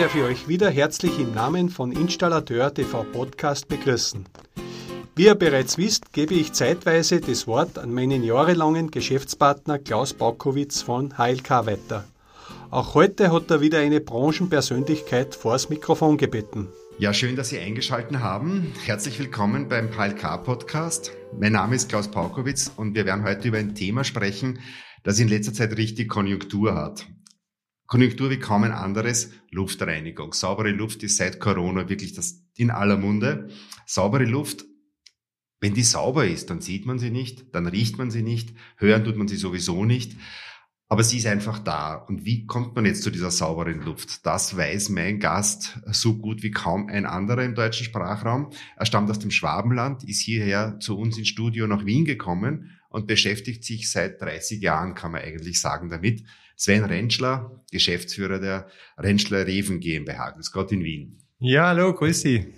darf ich euch wieder herzlich im Namen von Installateur TV Podcast begrüßen. Wie ihr bereits wisst, gebe ich zeitweise das Wort an meinen jahrelangen Geschäftspartner Klaus Baukowitz von HLK weiter. Auch heute hat er wieder eine Branchenpersönlichkeit vors Mikrofon gebeten. Ja, schön, dass Sie eingeschaltet haben. Herzlich willkommen beim HLK Podcast. Mein Name ist Klaus Paukowitz und wir werden heute über ein Thema sprechen, das in letzter Zeit richtig Konjunktur hat. Konjunktur wie kaum ein anderes, Luftreinigung. Saubere Luft ist seit Corona wirklich das in aller Munde. Saubere Luft, wenn die sauber ist, dann sieht man sie nicht, dann riecht man sie nicht, hören tut man sie sowieso nicht. Aber sie ist einfach da. Und wie kommt man jetzt zu dieser sauberen Luft? Das weiß mein Gast so gut wie kaum ein anderer im deutschen Sprachraum. Er stammt aus dem Schwabenland, ist hierher zu uns ins Studio nach Wien gekommen und beschäftigt sich seit 30 Jahren, kann man eigentlich sagen, damit, Sven Rentschler, Geschäftsführer der Rentschler Reven GmbH. Grüß Gott in Wien. Ja, hallo, grüß Sie.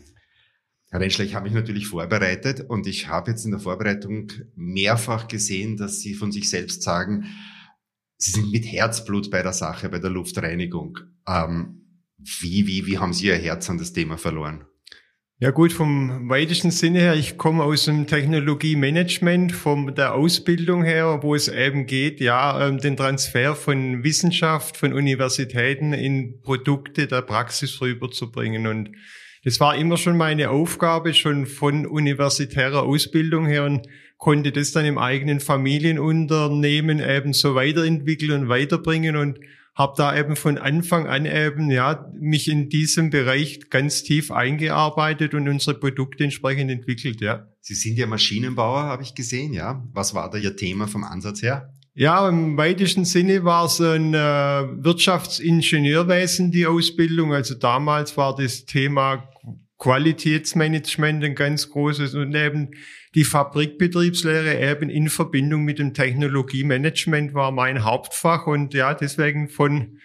Herr Rentschler, ich habe mich natürlich vorbereitet und ich habe jetzt in der Vorbereitung mehrfach gesehen, dass Sie von sich selbst sagen, Sie sind mit Herzblut bei der Sache, bei der Luftreinigung. Ähm, wie, wie, wie haben Sie Ihr Herz an das Thema verloren? Ja gut, vom weitesten Sinne her, ich komme aus dem Technologiemanagement, von der Ausbildung her, wo es eben geht, ja, ähm, den Transfer von Wissenschaft, von Universitäten in Produkte der Praxis rüberzubringen. Und das war immer schon meine Aufgabe, schon von universitärer Ausbildung her und konnte das dann im eigenen Familienunternehmen eben so weiterentwickeln und weiterbringen und habe da eben von Anfang an eben ja mich in diesem Bereich ganz tief eingearbeitet und unsere Produkte entsprechend entwickelt, ja. Sie sind ja Maschinenbauer, habe ich gesehen, ja. Was war da Ihr Thema vom Ansatz her? Ja, im weitesten Sinne war es ein äh, Wirtschaftsingenieurwesen, die Ausbildung. Also damals war das Thema Qualitätsmanagement ein ganz großes und eben die Fabrikbetriebslehre eben in Verbindung mit dem Technologiemanagement war mein Hauptfach und ja, deswegen von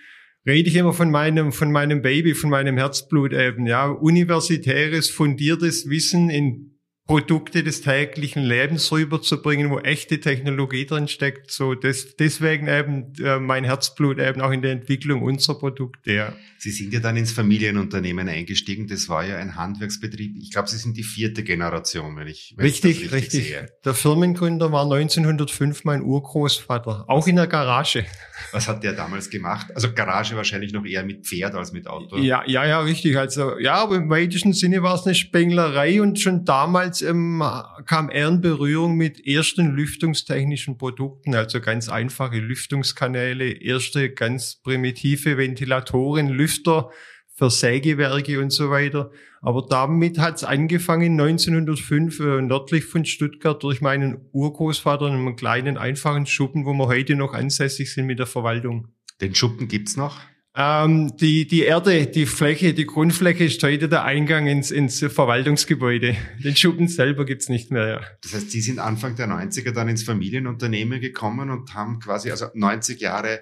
rede ich immer von meinem, von meinem Baby, von meinem Herzblut eben, ja, universitäres, fundiertes Wissen in Produkte des täglichen Lebens rüberzubringen, wo echte Technologie drin steckt. So des, deswegen eben äh, mein Herzblut eben auch in der Entwicklung unserer Produkte. Ja. Sie sind ja dann ins Familienunternehmen eingestiegen. Das war ja ein Handwerksbetrieb. Ich glaube, Sie sind die vierte Generation, wenn ich wenn richtig, ich richtig. richtig. Sehe. Der Firmengründer war 1905 mein Urgroßvater, auch in der Garage. Was hat der damals gemacht? Also Garage wahrscheinlich noch eher mit Pferd als mit Auto. Ja, ja, ja, richtig. Also ja, aber im weitesten Sinne war es eine Spenglerei und schon damals ähm, kam er in Berührung mit ersten lüftungstechnischen Produkten, also ganz einfache Lüftungskanäle, erste ganz primitive Ventilatoren, Lüfter für Sägewerke und so weiter. Aber damit hat es angefangen 1905 äh, nördlich von Stuttgart durch meinen Urgroßvater in einem kleinen einfachen Schuppen, wo wir heute noch ansässig sind mit der Verwaltung. Den Schuppen gibt's noch? Ähm, die, die Erde, die Fläche, die Grundfläche ist heute der Eingang ins, ins Verwaltungsgebäude. Den Schuppen selber gibt's nicht mehr, ja. Das heißt, Sie sind Anfang der 90er dann ins Familienunternehmen gekommen und haben quasi also 90 Jahre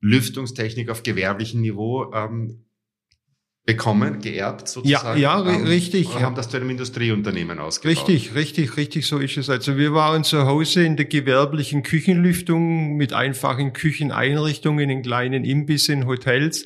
Lüftungstechnik auf gewerblichem Niveau ähm, bekommen, geerbt sozusagen. Ja, ja ähm, richtig. Und haben das zu einem Industrieunternehmen ausgebaut. Richtig, richtig, richtig, so ist es. Also wir waren zu Hause in der gewerblichen Küchenlüftung mit einfachen Kücheneinrichtungen in kleinen Imbissen, Hotels,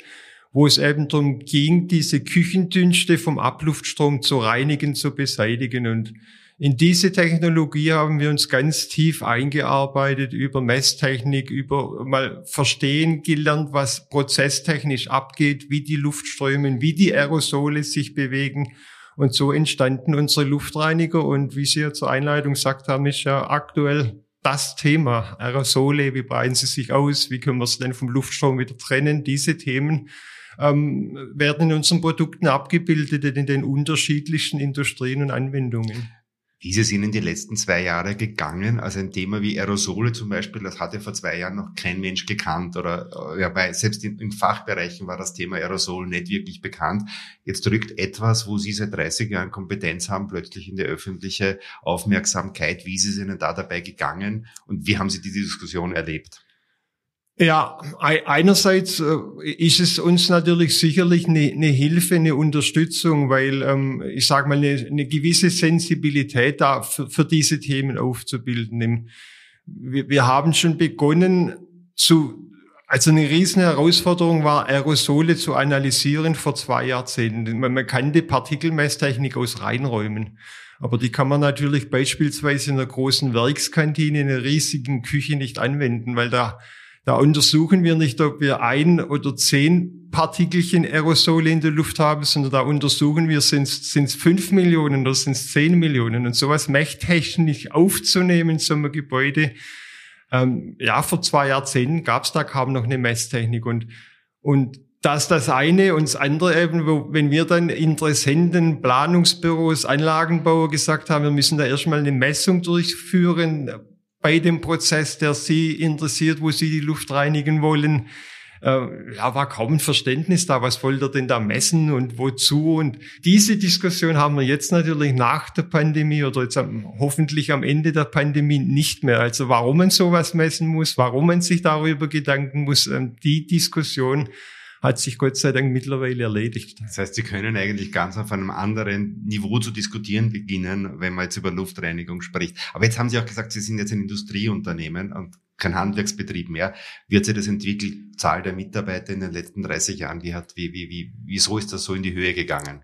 wo es eben darum ging, diese Küchendünste vom Abluftstrom zu reinigen, zu beseitigen und in diese Technologie haben wir uns ganz tief eingearbeitet über Messtechnik, über mal verstehen gelernt, was prozesstechnisch abgeht, wie die Luft strömen, wie die Aerosole sich bewegen. Und so entstanden unsere Luftreiniger. Und wie Sie ja zur Einleitung gesagt haben, ist ja aktuell das Thema. Aerosole, wie breiten sie sich aus? Wie können wir sie denn vom Luftstrom wieder trennen? Diese Themen ähm, werden in unseren Produkten abgebildet in den unterschiedlichsten Industrien und Anwendungen. Wie ist es Ihnen die letzten zwei Jahre gegangen? Also ein Thema wie Aerosole zum Beispiel, das hat ja vor zwei Jahren noch kein Mensch gekannt oder äh, ja, bei, selbst in, in Fachbereichen war das Thema Aerosol nicht wirklich bekannt. Jetzt rückt etwas, wo Sie seit 30 Jahren Kompetenz haben, plötzlich in die öffentliche Aufmerksamkeit. Wie ist es Ihnen da dabei gegangen und wie haben Sie diese Diskussion erlebt? Ja, einerseits äh, ist es uns natürlich sicherlich eine, eine Hilfe, eine Unterstützung, weil ähm, ich sage mal eine, eine, gewisse Sensibilität da für, für diese Themen aufzubilden. Wir, wir, haben schon begonnen zu Also eine riesen Herausforderung war, Aerosole zu analysieren vor zwei Jahrzehnten. Man kannte Partikelmesstechnik aus Reinräumen. Aber die kann man natürlich beispielsweise in einer großen Werkskantine, in einer riesigen Küche nicht anwenden, weil da, da untersuchen wir nicht, ob wir ein oder zehn Partikelchen Aerosole in der Luft haben, sondern da untersuchen wir, sind es fünf Millionen oder sind es zehn Millionen. Und sowas mächttechnisch aufzunehmen, so ein Gebäude, ähm, ja, vor zwei Jahrzehnten gab es da kaum noch eine Messtechnik und, und das das eine und das andere eben, wo, wenn wir dann Interessenten, Planungsbüros, Anlagenbauer gesagt haben, wir müssen da erstmal eine Messung durchführen bei dem Prozess, der Sie interessiert, wo Sie die Luft reinigen wollen, äh, ja, war kaum ein Verständnis da, was wollt ihr denn da messen und wozu? Und diese Diskussion haben wir jetzt natürlich nach der Pandemie oder jetzt am, hoffentlich am Ende der Pandemie nicht mehr. Also warum man sowas messen muss, warum man sich darüber Gedanken muss, ähm, die Diskussion hat sich Gott sei Dank mittlerweile erledigt. Das heißt, Sie können eigentlich ganz auf einem anderen Niveau zu diskutieren beginnen, wenn man jetzt über Luftreinigung spricht. Aber jetzt haben Sie auch gesagt, Sie sind jetzt ein Industrieunternehmen und kein Handwerksbetrieb mehr. Wie hat sich das entwickelt? Zahl der Mitarbeiter in den letzten 30 Jahren, wie hat, wie, wie, wie, wieso ist das so in die Höhe gegangen?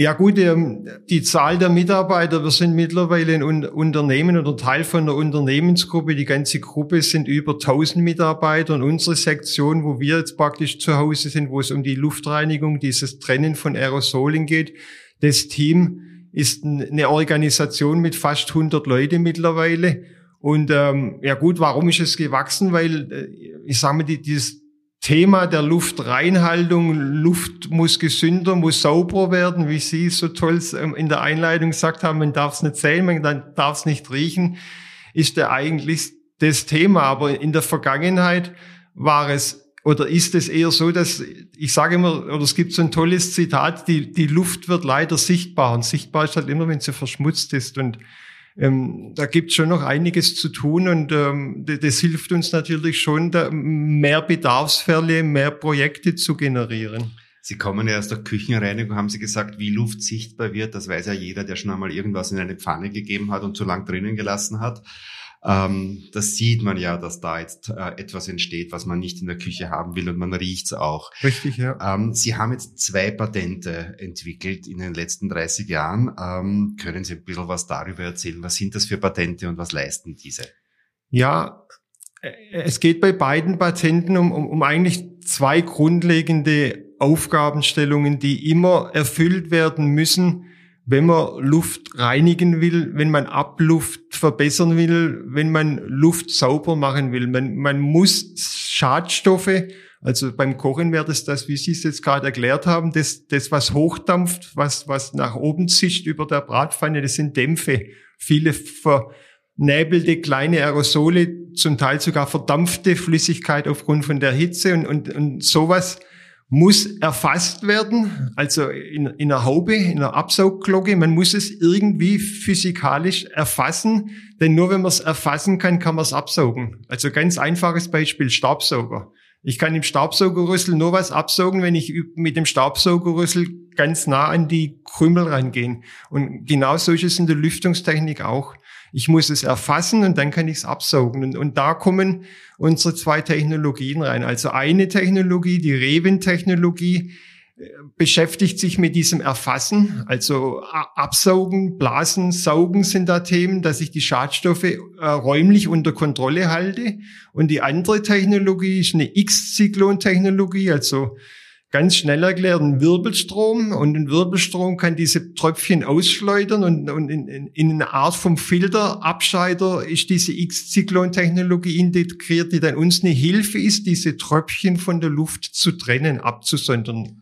Ja gut, ähm, die Zahl der Mitarbeiter, wir sind mittlerweile ein Unternehmen oder Teil von einer Unternehmensgruppe. Die ganze Gruppe sind über 1000 Mitarbeiter und unsere Sektion, wo wir jetzt praktisch zu Hause sind, wo es um die Luftreinigung, dieses Trennen von Aerosolen geht, das Team ist eine Organisation mit fast 100 Leute mittlerweile. Und ähm, ja gut, warum ist es gewachsen? Weil äh, ich sage mal, die, dieses Thema der Luftreinhaltung, Luft muss gesünder, muss sauberer werden, wie Sie so toll ähm, in der Einleitung gesagt haben, man darf es nicht sehen, man darf es nicht riechen, ist ja eigentlich das Thema. Aber in der Vergangenheit war es oder ist es eher so, dass ich sage immer, oder es gibt so ein tolles Zitat, die, die Luft wird leider sichtbar. Und sichtbar ist halt immer, wenn sie verschmutzt ist. Und ähm, da gibt es schon noch einiges zu tun und ähm, das, hilft uns natürlich schon, da mehr Bedarfsfälle, mehr Projekte zu generieren. Sie kommen ja aus der Küchenreinigung, haben Sie gesagt, wie Luft sichtbar wird. Das weiß ja jeder, der schon einmal irgendwas in eine Pfanne gegeben hat und zu lang drinnen gelassen hat. Ähm, das sieht man ja, dass da jetzt äh, etwas entsteht, was man nicht in der Küche haben will und man riecht's auch. Richtig, ja. Ähm, Sie haben jetzt zwei Patente entwickelt in den letzten 30 Jahren. Ähm, können Sie ein bisschen was darüber erzählen? Was sind das für Patente und was leisten diese? Ja, äh, es geht bei beiden Patenten um, um, um eigentlich zwei grundlegende Aufgabenstellungen, die immer erfüllt werden müssen, wenn man Luft reinigen will, wenn man Abluft verbessern will, wenn man Luft sauber machen will. Man, man muss Schadstoffe, also beim Kochen wäre das das, wie Sie es jetzt gerade erklärt haben, das, das was hochdampft, was, was nach oben zischt über der Bratpfanne, das sind Dämpfe. Viele vernäbelte kleine Aerosole, zum Teil sogar verdampfte Flüssigkeit aufgrund von der Hitze und, und, und sowas muss erfasst werden, also in, in einer Haube, in einer Absaugglocke. Man muss es irgendwie physikalisch erfassen, denn nur wenn man es erfassen kann, kann man es absaugen. Also ganz einfaches Beispiel, Staubsauger. Ich kann im Staubsaugerrüssel nur was absaugen, wenn ich mit dem Staubsaugerrüssel ganz nah an die Krümel reingehen. Und genau so ist es in der Lüftungstechnik auch. Ich muss es erfassen und dann kann ich es absaugen. Und, und da kommen unsere zwei Technologien rein. Also eine Technologie, die Reven-Technologie, äh, beschäftigt sich mit diesem Erfassen, also Absaugen, Blasen, Saugen sind da Themen, dass ich die Schadstoffe äh, räumlich unter Kontrolle halte. Und die andere Technologie ist eine X-Zyklon-Technologie, also ganz schnell erklärt, ein Wirbelstrom und ein Wirbelstrom kann diese Tröpfchen ausschleudern und, und in, in, in eine Art vom Filterabscheider ist diese X-Zyklon-Technologie integriert, die dann uns eine Hilfe ist, diese Tröpfchen von der Luft zu trennen, abzusondern.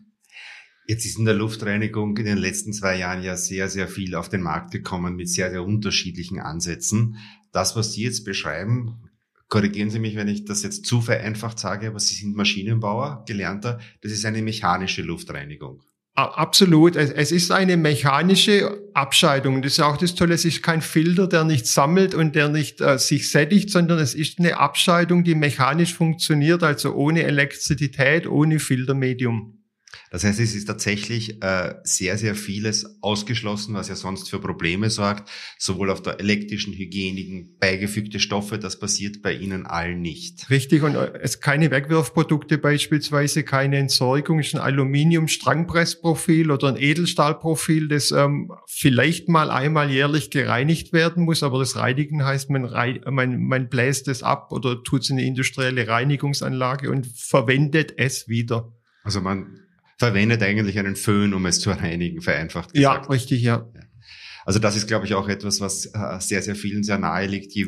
Jetzt ist in der Luftreinigung in den letzten zwei Jahren ja sehr, sehr viel auf den Markt gekommen mit sehr, sehr unterschiedlichen Ansätzen. Das, was Sie jetzt beschreiben, korrigieren Sie mich, wenn ich das jetzt zu vereinfacht sage, aber Sie sind Maschinenbauer, gelernter, das ist eine mechanische Luftreinigung. Absolut. Es ist eine mechanische Abscheidung. Das ist auch das Tolle. Es ist kein Filter, der nicht sammelt und der nicht äh, sich sättigt, sondern es ist eine Abscheidung, die mechanisch funktioniert, also ohne Elektrizität, ohne Filtermedium. Das heißt, es ist tatsächlich äh, sehr, sehr vieles ausgeschlossen, was ja sonst für Probleme sorgt, sowohl auf der elektrischen, hygienischen, beigefügte Stoffe, das passiert bei Ihnen allen nicht. Richtig, und äh, es keine Wegwerfprodukte beispielsweise, keine Entsorgung, ist ein Aluminium-Strangpressprofil oder ein Edelstahlprofil, das ähm, vielleicht mal einmal jährlich gereinigt werden muss, aber das Reinigen heißt, man, rein, man, man bläst es ab oder tut es in eine industrielle Reinigungsanlage und verwendet es wieder. Also man verwendet eigentlich einen Föhn, um es zu reinigen, vereinfacht gesagt. Ja, richtig, ja. Also das ist, glaube ich, auch etwas, was äh, sehr, sehr vielen sehr nahe liegt. Je,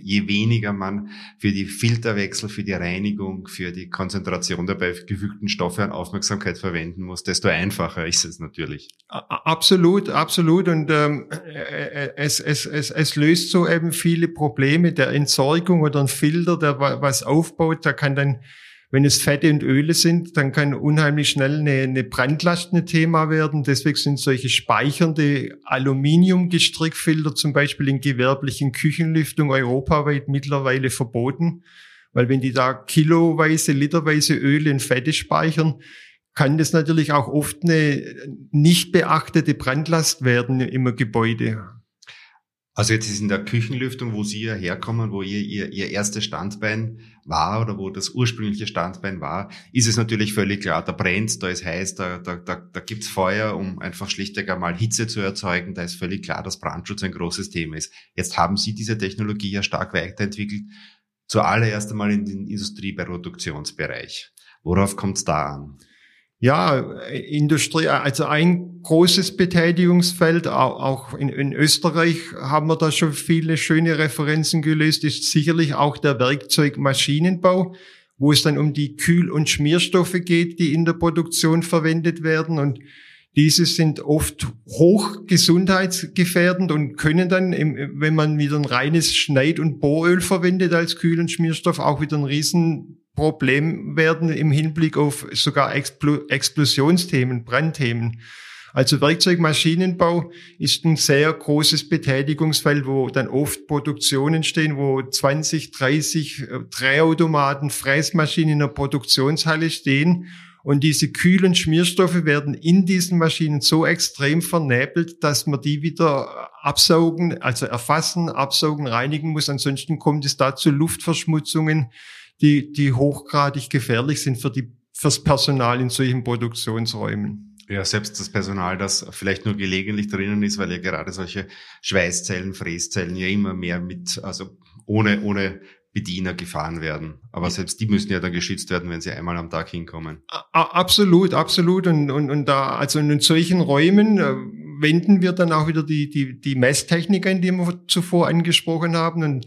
je weniger man für die Filterwechsel, für die Reinigung, für die Konzentration der beigefügten Stoffe an Aufmerksamkeit verwenden muss, desto einfacher ist es natürlich. Absolut, absolut. Und ähm, äh, äh, es, es, es, es löst so eben viele Probleme der Entsorgung oder ein Filter, der was aufbaut, da kann dann wenn es Fette und Öle sind, dann kann unheimlich schnell eine, eine Brandlast ein Thema werden. Deswegen sind solche speichernde Aluminiumgestrickfilter zum Beispiel in gewerblichen Küchenlüftung europaweit mittlerweile verboten. Weil wenn die da kiloweise, literweise Öle und Fette speichern, kann das natürlich auch oft eine nicht beachtete Brandlast werden im Gebäude. Also jetzt ist in der Küchenlüftung, wo Sie ja herkommen, wo ihr, ihr Ihr erstes Standbein war oder wo das ursprüngliche Standbein war, ist es natürlich völlig klar, da brennt, da ist heiß, da, da, da, da gibt's Feuer, um einfach schlichtweg einmal Hitze zu erzeugen. Da ist völlig klar, dass Brandschutz ein großes Thema ist. Jetzt haben Sie diese Technologie ja stark weiterentwickelt, zuallererst einmal in den Industrieproduktionsbereich. Worauf kommt's da an? Ja, Industrie, also ein großes Betätigungsfeld, auch in, in, Österreich haben wir da schon viele schöne Referenzen gelöst, ist sicherlich auch der Werkzeugmaschinenbau, wo es dann um die Kühl- und Schmierstoffe geht, die in der Produktion verwendet werden. Und diese sind oft hoch gesundheitsgefährdend und können dann, wenn man wieder ein reines Schneid- und Bohröl verwendet als Kühl- und Schmierstoff, auch wieder ein riesen Problem werden im Hinblick auf sogar Explo Explosionsthemen, Brandthemen. Also Werkzeugmaschinenbau ist ein sehr großes Betätigungsfeld, wo dann oft Produktionen stehen, wo 20, 30 äh, Drehautomaten, Fräsmaschinen in der Produktionshalle stehen. Und diese kühlen Schmierstoffe werden in diesen Maschinen so extrem vernebelt, dass man die wieder absaugen, also erfassen, absaugen, reinigen muss. Ansonsten kommt es da zu Luftverschmutzungen, die, die hochgradig gefährlich sind für die, fürs Personal in solchen Produktionsräumen. Ja, selbst das Personal, das vielleicht nur gelegentlich drinnen ist, weil ja gerade solche Schweißzellen, Fräszellen ja immer mehr mit, also ohne, ohne Bediener gefahren werden. Aber selbst die müssen ja dann geschützt werden, wenn sie einmal am Tag hinkommen. Absolut, absolut. Und, und, und da, also in solchen Räumen äh, wenden wir dann auch wieder die, die, die Messtechnik ein, die wir zuvor angesprochen haben. Und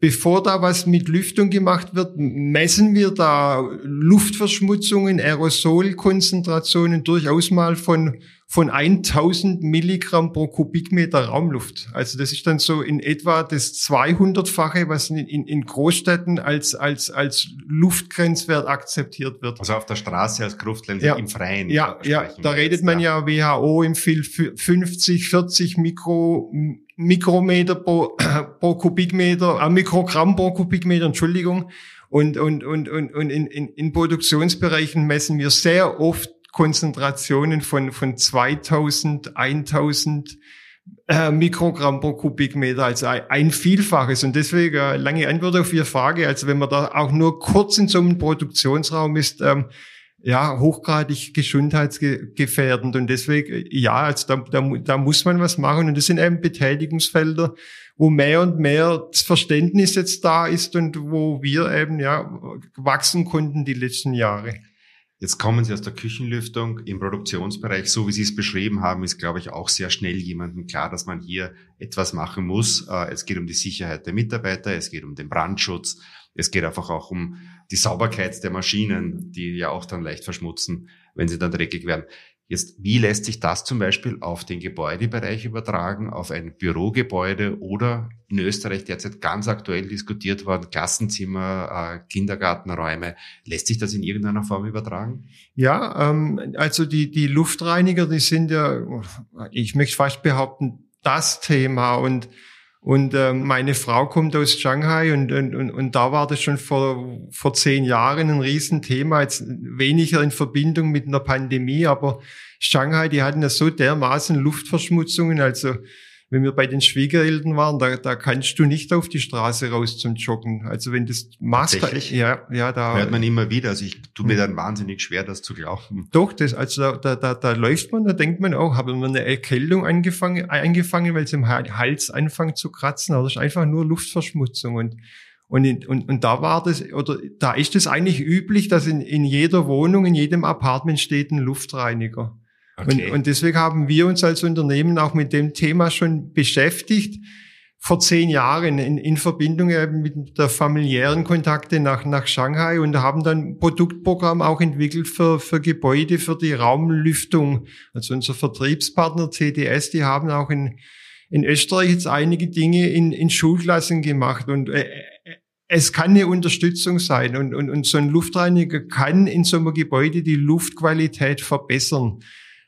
bevor da was mit Lüftung gemacht wird, messen wir da Luftverschmutzungen, Aerosolkonzentrationen durchaus mal von, von 1000 Milligramm pro Kubikmeter Raumluft. Also das ist dann so in etwa das 200-fache, was in, in, in Großstädten als, als, als Luftgrenzwert akzeptiert wird. Also auf der Straße als Gruftlense ja. im Freien. Ja, ja, da redet man ja WHO empfiehlt 50, 40 Mikro, Mikrometer pro, pro Kubikmeter, äh, Mikrogramm pro Kubikmeter, Entschuldigung. Und, und, und, und, und in, in, in Produktionsbereichen messen wir sehr oft Konzentrationen von, von 2000, 1000 äh, Mikrogramm pro Kubikmeter, also ein Vielfaches. Und deswegen äh, lange Antwort auf Ihre Frage. Also wenn man da auch nur kurz in so einem Produktionsraum ist, ähm, ja, hochgradig gesundheitsgefährdend. Und deswegen, ja, also da, da, da muss man was machen. Und das sind eben Betätigungsfelder, wo mehr und mehr das Verständnis jetzt da ist und wo wir eben, ja, wachsen konnten die letzten Jahre. Jetzt kommen Sie aus der Küchenlüftung im Produktionsbereich. So wie Sie es beschrieben haben, ist, glaube ich, auch sehr schnell jemandem klar, dass man hier etwas machen muss. Äh, es geht um die Sicherheit der Mitarbeiter, es geht um den Brandschutz, es geht einfach auch um die Sauberkeit der Maschinen, die ja auch dann leicht verschmutzen, wenn sie dann dreckig werden. Jetzt, wie lässt sich das zum Beispiel auf den Gebäudebereich übertragen, auf ein Bürogebäude oder in Österreich derzeit ganz aktuell diskutiert worden, Klassenzimmer, äh, Kindergartenräume. Lässt sich das in irgendeiner Form übertragen? Ja, ähm, also die, die Luftreiniger, die sind ja, ich möchte fast behaupten, das Thema und Und äh, meine Frau kommt aus Shanghai und, und, und, und da war das schon vor, vor zehn Jahren ein Riesenthema, jetzt weniger in Verbindung mit einer Pandemie, aber Shanghai, die hatten ja so dermaßen Luftverschmutzungen, also wenn wir bei den Schwiegereltern waren, da, da kannst du nicht auf die Straße raus zum Joggen. Also wenn das machst, ja, ja, da hört man immer wieder. Also ich tue mir hm. dann wahnsinnig schwer, das zu glauben. Doch, das, also da, da, da, da läuft man, da denkt man auch, haben wir eine Erkältung angefangen, eingefangen, weil es im Hals anfängt zu kratzen. Aber das ist einfach nur Luftverschmutzung und und, und, und da war das, oder da ist es eigentlich üblich, dass in, in jeder Wohnung, in jedem Apartment steht ein Luftreiniger. Okay. Und, und deswegen haben wir uns als Unternehmen auch mit dem Thema schon beschäftigt vor zehn Jahren in, in Verbindung mit der familiären Kontakte nach, nach Shanghai und haben dann ein Produktprogramm auch entwickelt für, für Gebäude, für die Raumlüftung. Also unser Vertriebspartner CDS, die haben auch in, in Österreich jetzt einige Dinge in, in Schulklassen gemacht und äh, äh es kann eine Unterstützung sein und, und, und so ein Luftreiniger kann in so einem Gebäude die Luftqualität verbessern.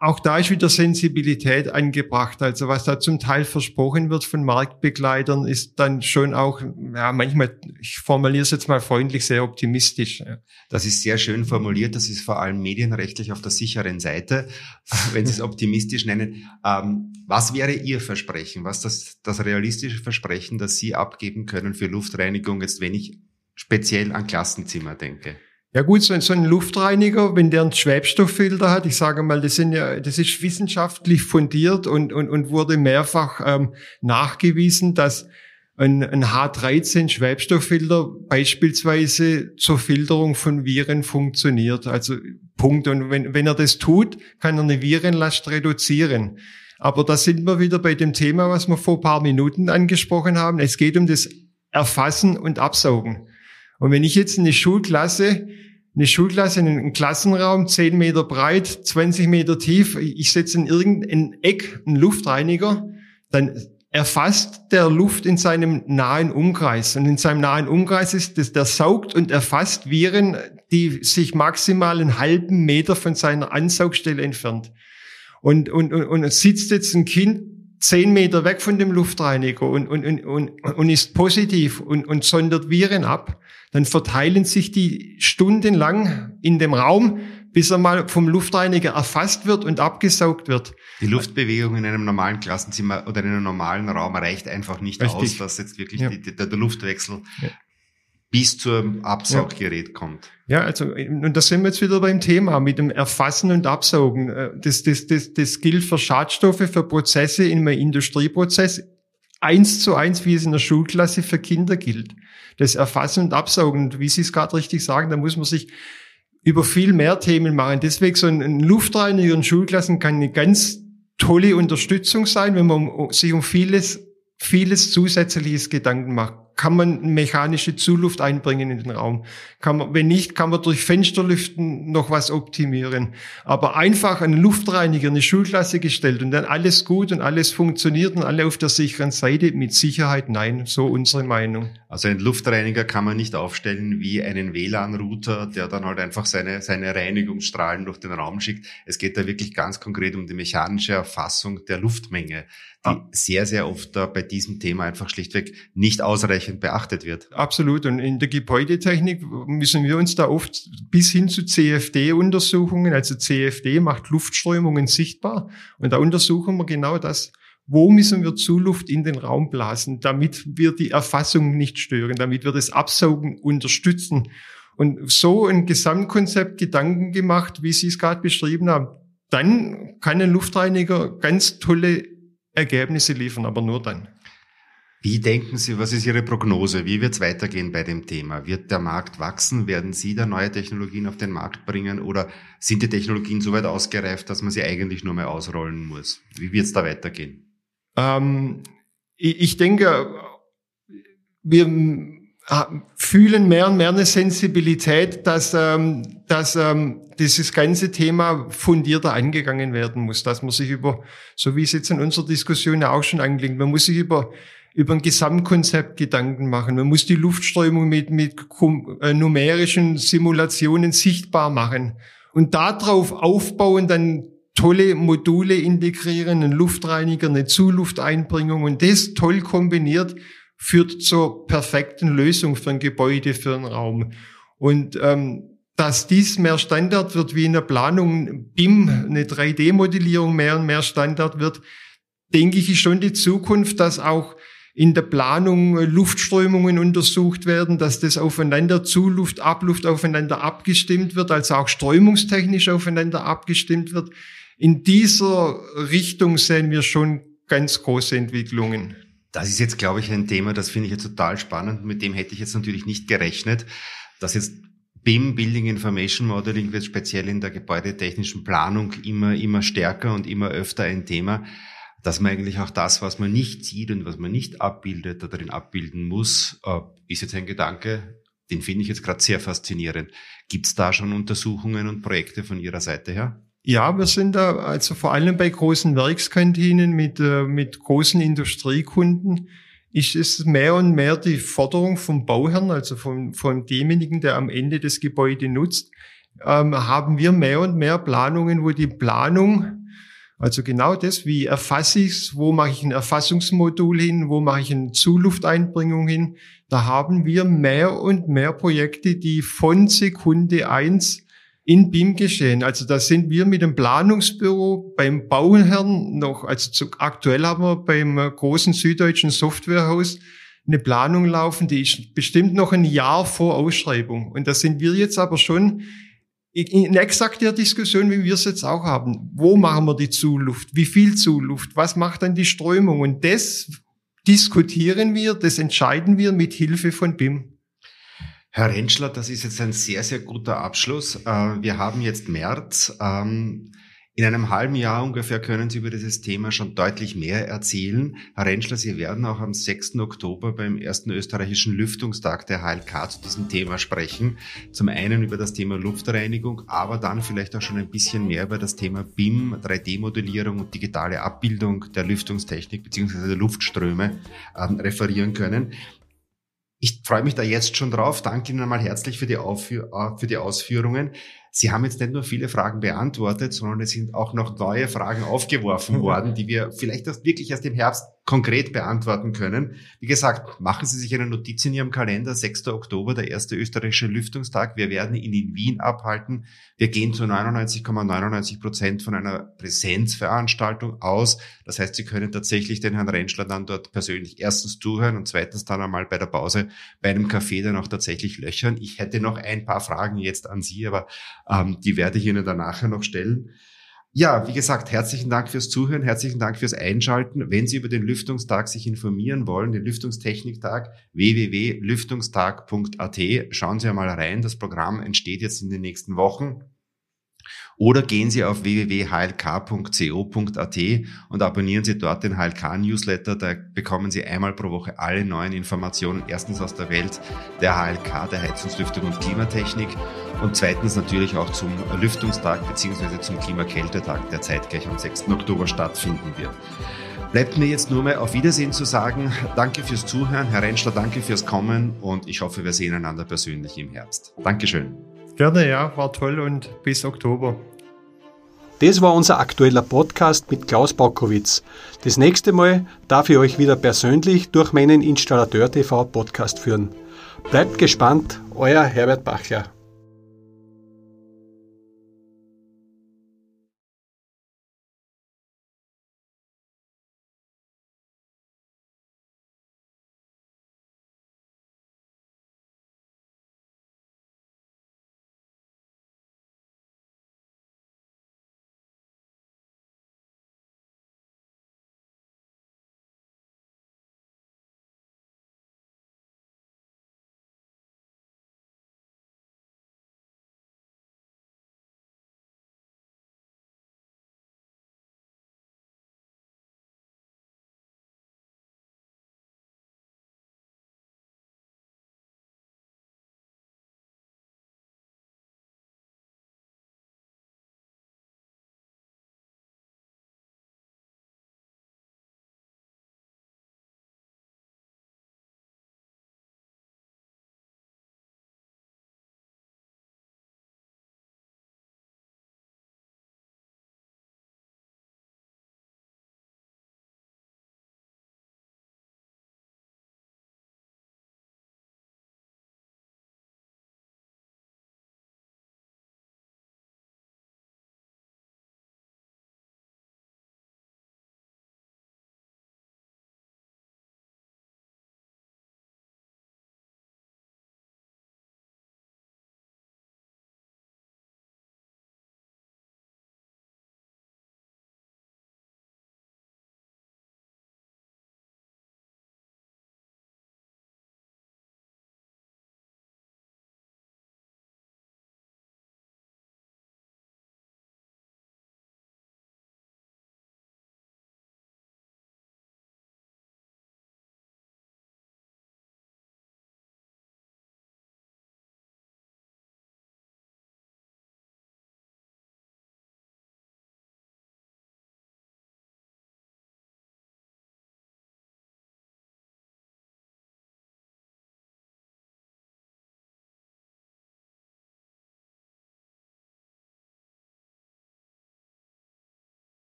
Auch da ist wieder Sensibilität angebracht. Also was da zum Teil versprochen wird von Marktbegleitern, ist dann schon auch, ja, manchmal, ich formuliere es jetzt mal freundlich, sehr optimistisch. Das ist sehr schön formuliert. Das ist vor allem medienrechtlich auf der sicheren Seite, wenn Sie es optimistisch nennen. Ähm, was wäre Ihr Versprechen? Was das, das realistische Versprechen, das Sie abgeben können für Luftreinigung, jetzt wenn ich speziell an Klassenzimmer denke? Ja gut, so, so ein Luftreiniger, wenn der einen Schwebstofffilter hat, ich sage mal, das sind ja, das ist wissenschaftlich fundiert und, und, und wurde mehrfach ähm, nachgewiesen, dass ein, ein H13 Schwebstofffilter beispielsweise zur Filterung von Viren funktioniert. Also Punkt. Und wenn, wenn er das tut, kann er eine Virenlast reduzieren. Aber da sind wir wieder bei dem Thema, was wir vor paar Minuten angesprochen haben. Es geht um das Erfassen und Absaugen. Und wenn ich jetzt eine Schulklasse, eine Schulklasse in einem Klassenraum, 10 Meter breit, 20 Meter tief, ich setze in irgendein Eck einen Luftreiniger, dann erfasst der Luft in seinem nahen Umkreis. Und in seinem nahen Umkreis ist das, der saugt und erfasst Viren, die sich maximal einen halben Meter von seiner Ansaugstelle entfernt. Und, und, und, und sitzt jetzt ein Kind zehn Meter weg von dem Luftreiniger und, und, und, und, und ist positiv und, und sondert Viren ab, dann verteilen sich die stundenlang in dem Raum, bis er mal vom Luftreiniger erfasst wird und abgesaugt wird. Die Luftbewegung in einem normalen Klassenzimmer oder in einem normalen Raum reicht einfach nicht Richtig. aus, dass jetzt wirklich ja. die, der, der, Luftwechsel ja. Bis zum Absauggerät ja. kommt. Ja, also, und da sind wir jetzt wieder beim Thema mit dem Erfassen und Absaugen. Äh, das, das, das, das gilt für Schadstoffe, für Prozesse in einem Industrieprozess eins zu eins, wie es in der Schulklasse für Kinder gilt. Das Erfassen und Absaugen. Und wie Sie es gerade richtig sagen, da muss man sich über viel mehr Themen machen. Deswegen so ein Luftreiniger in Schulklassen kann eine ganz tolle Unterstützung sein, wenn man sich um vieles, vieles zusätzliches Gedanken macht kann man mechanische Zuluft einbringen in den Raum. Kann man, wenn nicht, kann man durch Fensterlüften noch was optimieren. Aber einfach einen Luftreiniger, eine Schulklasse gestellt und dann alles gut und alles funktioniert und alle auf der sicheren Seite, mit Sicherheit nein, so unsere Meinung. Also ein Luftreiniger kann man nicht aufstellen wie einen WLAN-Router, der dann halt einfach seine, seine Reinigungsstrahlen durch den Raum schickt. Es geht da wirklich ganz konkret um die mechanische Erfassung der Luftmenge die ah. sehr, sehr oft da bei diesem Thema einfach schlichtweg nicht ausreichend beachtet wird. Absolut. Und in der Gebäudetechnik müssen wir uns da oft bis hin zu CFD-Untersuchungen, also CFD macht Luftströmungen sichtbar. Und da untersuchen wir genau das. Wo müssen wir Zuluft in den Raum blasen, damit wir die Erfassung nicht stören, damit wir das Absaugen unterstützen? Und so ein Gesamtkonzept Gedanken gemacht, wie Sie es gerade beschrieben haben. Dann kann ein Luftreiniger ganz tolle Ergebnisse liefern, aber nur dann. Wie denken Sie, was ist Ihre Prognose? Wie wird es weitergehen bei dem Thema? Wird der Markt wachsen? Werden Sie da neue Technologien auf den Markt bringen? Oder sind die Technologien so weit ausgereift, dass man sie eigentlich nur mehr ausrollen muss? Wie wird es da weitergehen? Ähm, ich denke, wir fühlen mehr und mehr eine Sensibilität, dass, ähm, dass ähm, dieses ganze Thema fundierter angegangen werden muss, dass man sich über, so wie es jetzt in unserer Diskussion ja auch schon angelingt, man muss sich über über ein Gesamtkonzept Gedanken machen. Man muss die Luftströmung mit, mit äh, numerischen Simulationen sichtbar machen. Und darauf aufbauen dann tolle Module integrieren, einen Luftreiniger, eine Zulufteinbringung und das toll kombiniert führt zur perfekten Lösung für ein Gebäude, für einen Raum. Und ähm, dass dies mehr Standard wird wie in der Planung BIM, eine 3D-Modellierung mehr und mehr Standard wird, denke ich, ist schon die Zukunft, dass auch in der Planung Luftströmungen untersucht werden, dass das aufeinander Zuluft, Abluft aufeinander abgestimmt wird, also auch strömungstechnisch aufeinander abgestimmt wird. In dieser Richtung sehen wir schon ganz große Entwicklungen. Das ist jetzt, glaube ich, ein Thema, das finde ich jetzt total spannend. Mit dem hätte ich jetzt natürlich nicht gerechnet, dass jetzt BIM, Building Information Modeling, wird speziell in der gebäudetechnischen Planung immer, immer stärker und immer öfter ein Thema, dass man eigentlich auch das, was man nicht sieht und was man nicht abbildet darin abbilden muss, äh, ist jetzt ein Gedanke, den finde ich jetzt gerade sehr faszinierend. Gibt es da schon Untersuchungen und Projekte von Ihrer Seite her? Ja, wir sind da also vor allem bei großen Werkskantinen mit, äh, mit großen Industriekunden ist es mehr und mehr die Forderung vom Bauherrn, also von, von demjenigen, der am Ende das Gebäude nutzt, ähm, haben wir mehr und mehr Planungen, wo die Planung, also genau das, wie erfasse ich es, wo mache ich ein Erfassungsmodul hin, wo mache ich eine Zulufteinbringung hin, da haben wir mehr und mehr Projekte, die von Sekunde eins in BIM geschehen. Also da sind wir mit dem Planungsbüro beim Bauherrn noch, also zu, aktuell haben wir beim äh, großen süddeutschen Softwarehaus eine Planung laufen, die ist bestimmt noch ein Jahr vor Ausschreibung. Und da sind wir jetzt aber schon in exakt der Diskussion, wie wir es jetzt auch haben. Wo machen wir die Zuluft? Wie viel Zuluft? Was macht dann die Strömung? Und das diskutieren wir, das entscheiden wir mit Hilfe von BIM. Herr Rentschler, das ist jetzt ein sehr, sehr guter Abschluss. Äh, wir haben jetzt März. Ähm, in einem halben Jahr ungefähr können Sie über dieses Thema schon deutlich mehr erzählen. Herr Rentschler, Sie werden auch am 6. Oktober beim ersten österreichischen Lüftungstag der HLK zu diesem Thema sprechen. Zum einen über das Thema Luftreinigung, aber dann vielleicht auch schon ein bisschen mehr über das Thema BIM, 3D-Modellierung und digitale Abbildung der Lüftungstechnik bzw. der Luftströme ähm, referieren können. Ich freue mich da jetzt schon drauf. Danke Ihnen einmal herzlich für die, äh, für die Ausführungen. Sie haben jetzt nicht nur viele Fragen beantwortet, sondern es sind auch noch neue Fragen aufgeworfen worden, die wir vielleicht erst wirklich erst im Herbst konkret beantworten können. Wie gesagt, machen Sie sich eine Notiz in Ihrem Kalender, 6. Oktober, der erste österreichische Lüftungstag. Wir werden ihn in Wien abhalten. Wir gehen zu 99,99 Prozent ,99 von einer Präsenzveranstaltung aus. Das heißt, Sie können tatsächlich den Herrn Rentschler dann dort persönlich erstens zuhören und zweitens dann einmal bei der Pause bei einem Café dann auch tatsächlich löchern. Ich hätte noch ein paar Fragen jetzt an Sie, aber ähm, die werde ich Ihnen dann nachher noch stellen. Ja, wie gesagt, herzlichen Dank fürs Zuhören, herzlichen Dank fürs Einschalten. Wenn Sie über den Lüftungstag sich informieren wollen, den Lüftungstechniktag, www.lüftungstag.at, schauen Sie einmal rein. Das Programm entsteht jetzt in den nächsten Wochen. Oder gehen Sie auf www.hlk.co.at und abonnieren Sie dort den HLK-Newsletter. Da bekommen Sie einmal pro Woche alle neuen Informationen. Erstens aus der Welt der HLK, der Heizungslüftung und Klimatechnik. Und zweitens natürlich auch zum Lüftungstag bzw. zum Klimakältetag, der zeitgleich am 6. Oktober stattfinden wird. Bleibt mir jetzt nur mehr auf Wiedersehen zu sagen. Danke fürs Zuhören, Herr Rentschler, danke fürs Kommen und ich hoffe, wir sehen einander persönlich im Herbst. Dankeschön. Gerne, ja, war toll und bis Oktober. Das war unser aktueller Podcast mit Klaus Baukowitz. Das nächste Mal darf ich euch wieder persönlich durch meinen Installateur TV Podcast führen. Bleibt gespannt, euer Herbert Bachler.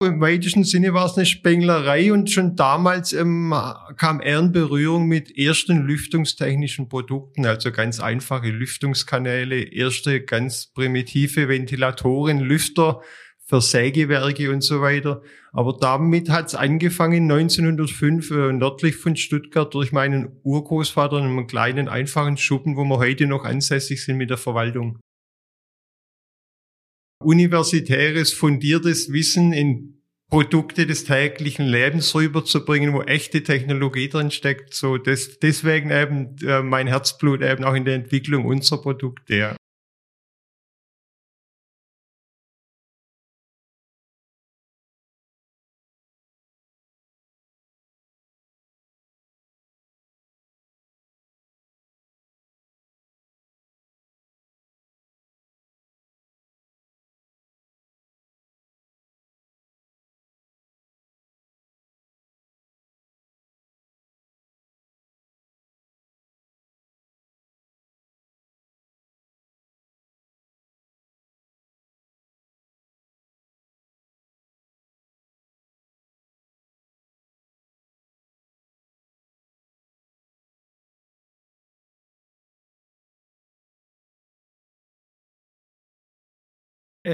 Im weitesten Sinne war es eine Spenglerei und schon damals ähm, kam er in Berührung mit ersten lüftungstechnischen Produkten, also ganz einfache Lüftungskanäle, erste ganz primitive Ventilatoren, Lüfter für Sägewerke und so weiter. Aber damit hat es angefangen 1905 äh, nördlich von Stuttgart durch meinen Urgroßvater in einem kleinen einfachen Schuppen, wo wir heute noch ansässig sind mit der Verwaltung universitäres, fundiertes Wissen in Produkte des täglichen Lebens rüberzubringen, wo echte Technologie drin steckt. So das, deswegen eben äh, mein Herzblut eben auch in der Entwicklung unserer Produkte. Ja.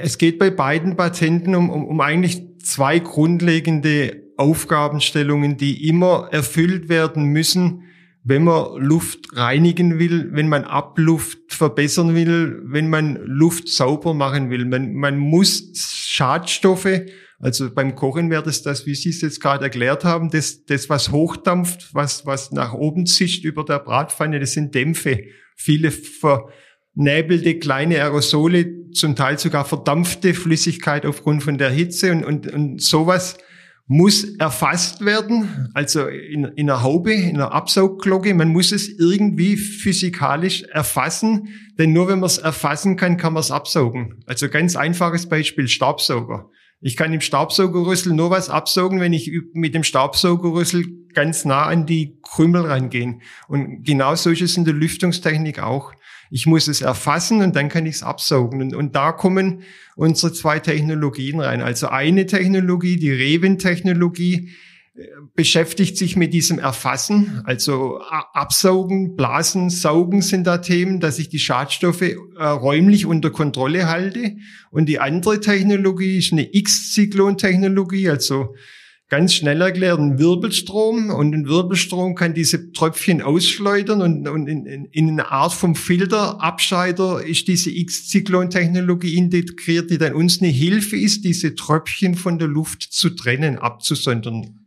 Es geht bei beiden Patienten um, um, um eigentlich zwei grundlegende Aufgabenstellungen, die immer erfüllt werden müssen, wenn man Luft reinigen will, wenn man Abluft verbessern will, wenn man Luft sauber machen will. Man, man muss Schadstoffe, also beim Kochen wäre das das, wie Sie es jetzt gerade erklärt haben, das, das was hochdampft, was, was nach oben zischt über der Bratpfanne, das sind Dämpfe. Viele ver, nebelte kleine Aerosole, zum Teil sogar verdampfte Flüssigkeit aufgrund von der Hitze und, und, und sowas muss erfasst werden, also in, in einer Haube, in einer Absaugglocke. Man muss es irgendwie physikalisch erfassen, denn nur wenn man es erfassen kann, kann man es absaugen. Also ganz einfaches Beispiel, Staubsauger. Ich kann im Staubsaugerrüssel nur was absaugen, wenn ich mit dem Staubsaugerrüssel ganz nah an die Krümel rangehen. Und genauso ist es in der Lüftungstechnik auch. Ich muss es erfassen und dann kann ich es absaugen. Und, und da kommen unsere zwei Technologien rein. Also eine Technologie, die Reven-Technologie, äh, beschäftigt sich mit diesem Erfassen, also Absaugen, Blasen, Saugen sind da Themen, dass ich die Schadstoffe äh, räumlich unter Kontrolle halte. Und die andere Technologie ist eine X-Zyklon-Technologie, also ganz schnell erklärt, ein Wirbelstrom und ein Wirbelstrom kann diese Tröpfchen ausschleudern und, und in, in, in eine Art vom Filterabscheider ist diese X-Zyklon-Technologie integriert, die dann uns eine Hilfe ist, diese Tröpfchen von der Luft zu trennen, abzusondern.